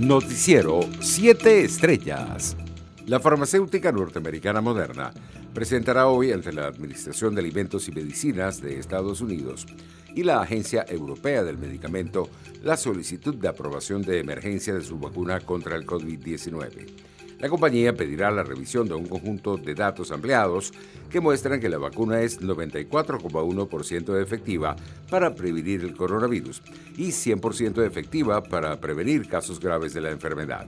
Noticiero 7 Estrellas. La farmacéutica norteamericana Moderna presentará hoy ante la Administración de Alimentos y Medicinas de Estados Unidos y la Agencia Europea del Medicamento la solicitud de aprobación de emergencia de su vacuna contra el COVID-19. La compañía pedirá la revisión de un conjunto de datos ampliados que muestran que la vacuna es 94,1% efectiva para prevenir el coronavirus y 100% efectiva para prevenir casos graves de la enfermedad.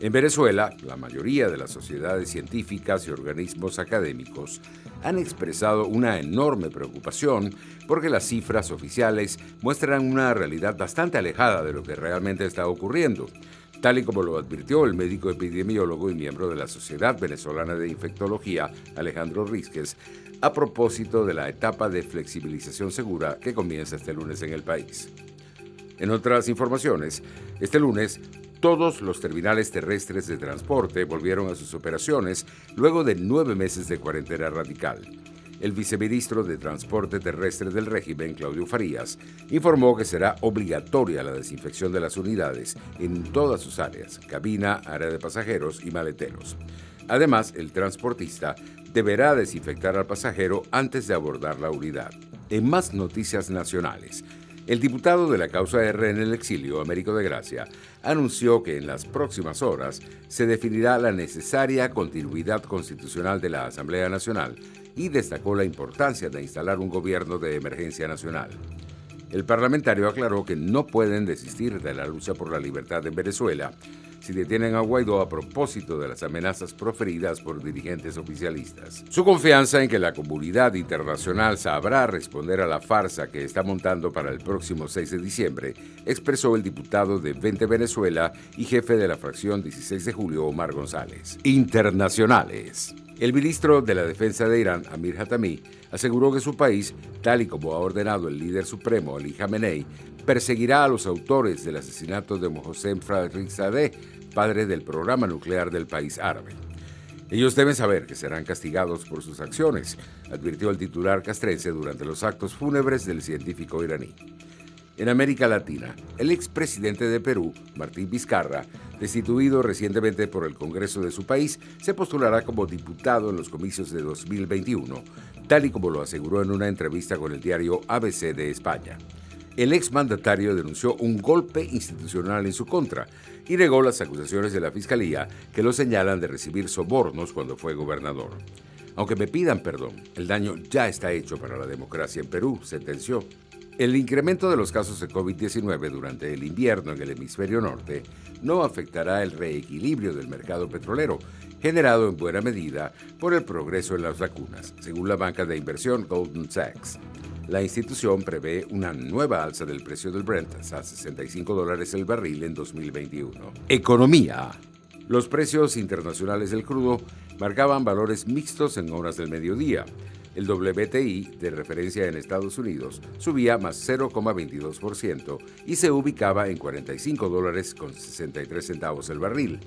En Venezuela, la mayoría de las sociedades científicas y organismos académicos han expresado una enorme preocupación porque las cifras oficiales muestran una realidad bastante alejada de lo que realmente está ocurriendo tal y como lo advirtió el médico epidemiólogo y miembro de la Sociedad Venezolana de Infectología, Alejandro Rizquez, a propósito de la etapa de flexibilización segura que comienza este lunes en el país. En otras informaciones, este lunes todos los terminales terrestres de transporte volvieron a sus operaciones luego de nueve meses de cuarentena radical el viceministro de Transporte Terrestre del régimen, Claudio Farías, informó que será obligatoria la desinfección de las unidades en todas sus áreas, cabina, área de pasajeros y maleteros. Además, el transportista deberá desinfectar al pasajero antes de abordar la unidad. En más noticias nacionales, el diputado de la causa R en el exilio, Américo de Gracia, anunció que en las próximas horas se definirá la necesaria continuidad constitucional de la Asamblea Nacional y destacó la importancia de instalar un gobierno de emergencia nacional. El parlamentario aclaró que no pueden desistir de la lucha por la libertad en Venezuela si detienen a Guaidó a propósito de las amenazas proferidas por dirigentes oficialistas. Su confianza en que la comunidad internacional sabrá responder a la farsa que está montando para el próximo 6 de diciembre, expresó el diputado de 20 Venezuela y jefe de la fracción 16 de julio, Omar González. Internacionales. El ministro de la Defensa de Irán, Amir Hatami, aseguró que su país, tal y como ha ordenado el líder supremo Ali Khamenei, perseguirá a los autores del asesinato de Mohsen Farizadeh, padre del programa nuclear del país árabe. Ellos deben saber que serán castigados por sus acciones, advirtió el titular castrense durante los actos fúnebres del científico iraní. En América Latina, el expresidente de Perú, Martín Vizcarra, destituido recientemente por el Congreso de su país, se postulará como diputado en los comicios de 2021, tal y como lo aseguró en una entrevista con el diario ABC de España. El exmandatario denunció un golpe institucional en su contra y negó las acusaciones de la Fiscalía que lo señalan de recibir sobornos cuando fue gobernador. Aunque me pidan perdón, el daño ya está hecho para la democracia en Perú, sentenció. El incremento de los casos de COVID-19 durante el invierno en el hemisferio norte no afectará el reequilibrio del mercado petrolero, generado en buena medida por el progreso en las vacunas, según la banca de inversión Goldman Sachs. La institución prevé una nueva alza del precio del Brent a 65 dólares el barril en 2021. Economía. Los precios internacionales del crudo marcaban valores mixtos en horas del mediodía. El WTI, de referencia en Estados Unidos, subía más 0,22% y se ubicaba en 45 dólares con 63 centavos el barril.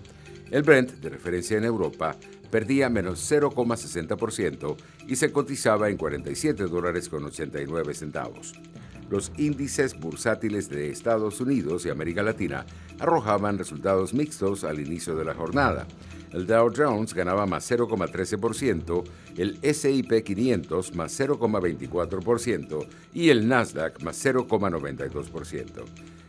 El Brent, de referencia en Europa, perdía menos 0,60% y se cotizaba en 47 dólares con 89 centavos. Los índices bursátiles de Estados Unidos y América Latina arrojaban resultados mixtos al inicio de la jornada. El Dow Jones ganaba más 0,13%, el SIP 500 más 0,24% y el Nasdaq más 0,92%.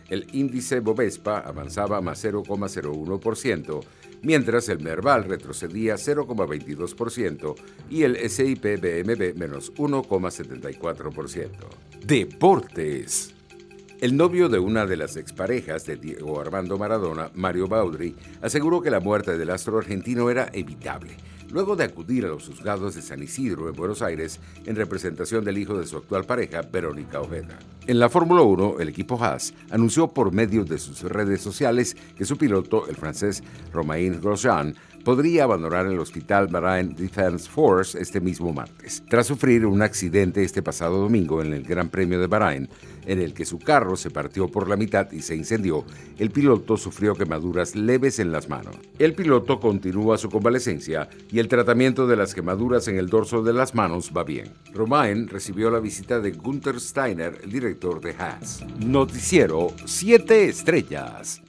El índice Bovespa avanzaba más 0,01%, mientras el Merval retrocedía 0,22% y el SIP BMB menos 1,74%. Deportes. El novio de una de las exparejas de Diego Armando Maradona, Mario Baudry, aseguró que la muerte del astro argentino era evitable luego de acudir a los juzgados de San Isidro en Buenos Aires en representación del hijo de su actual pareja, Verónica Ojeda. En la Fórmula 1, el equipo Haas anunció por medio de sus redes sociales que su piloto, el francés Romain Grosjean, podría abandonar el hospital Marine Defense Force este mismo martes, tras sufrir un accidente este pasado domingo en el Gran Premio de Bahrein, en el que su carro se partió por la mitad y se incendió. El piloto sufrió quemaduras leves en las manos. El piloto continúa su convalecencia y el tratamiento de las quemaduras en el dorso de las manos va bien. Romain recibió la visita de Gunther Steiner, director de Haas. Noticiero 7 Estrellas.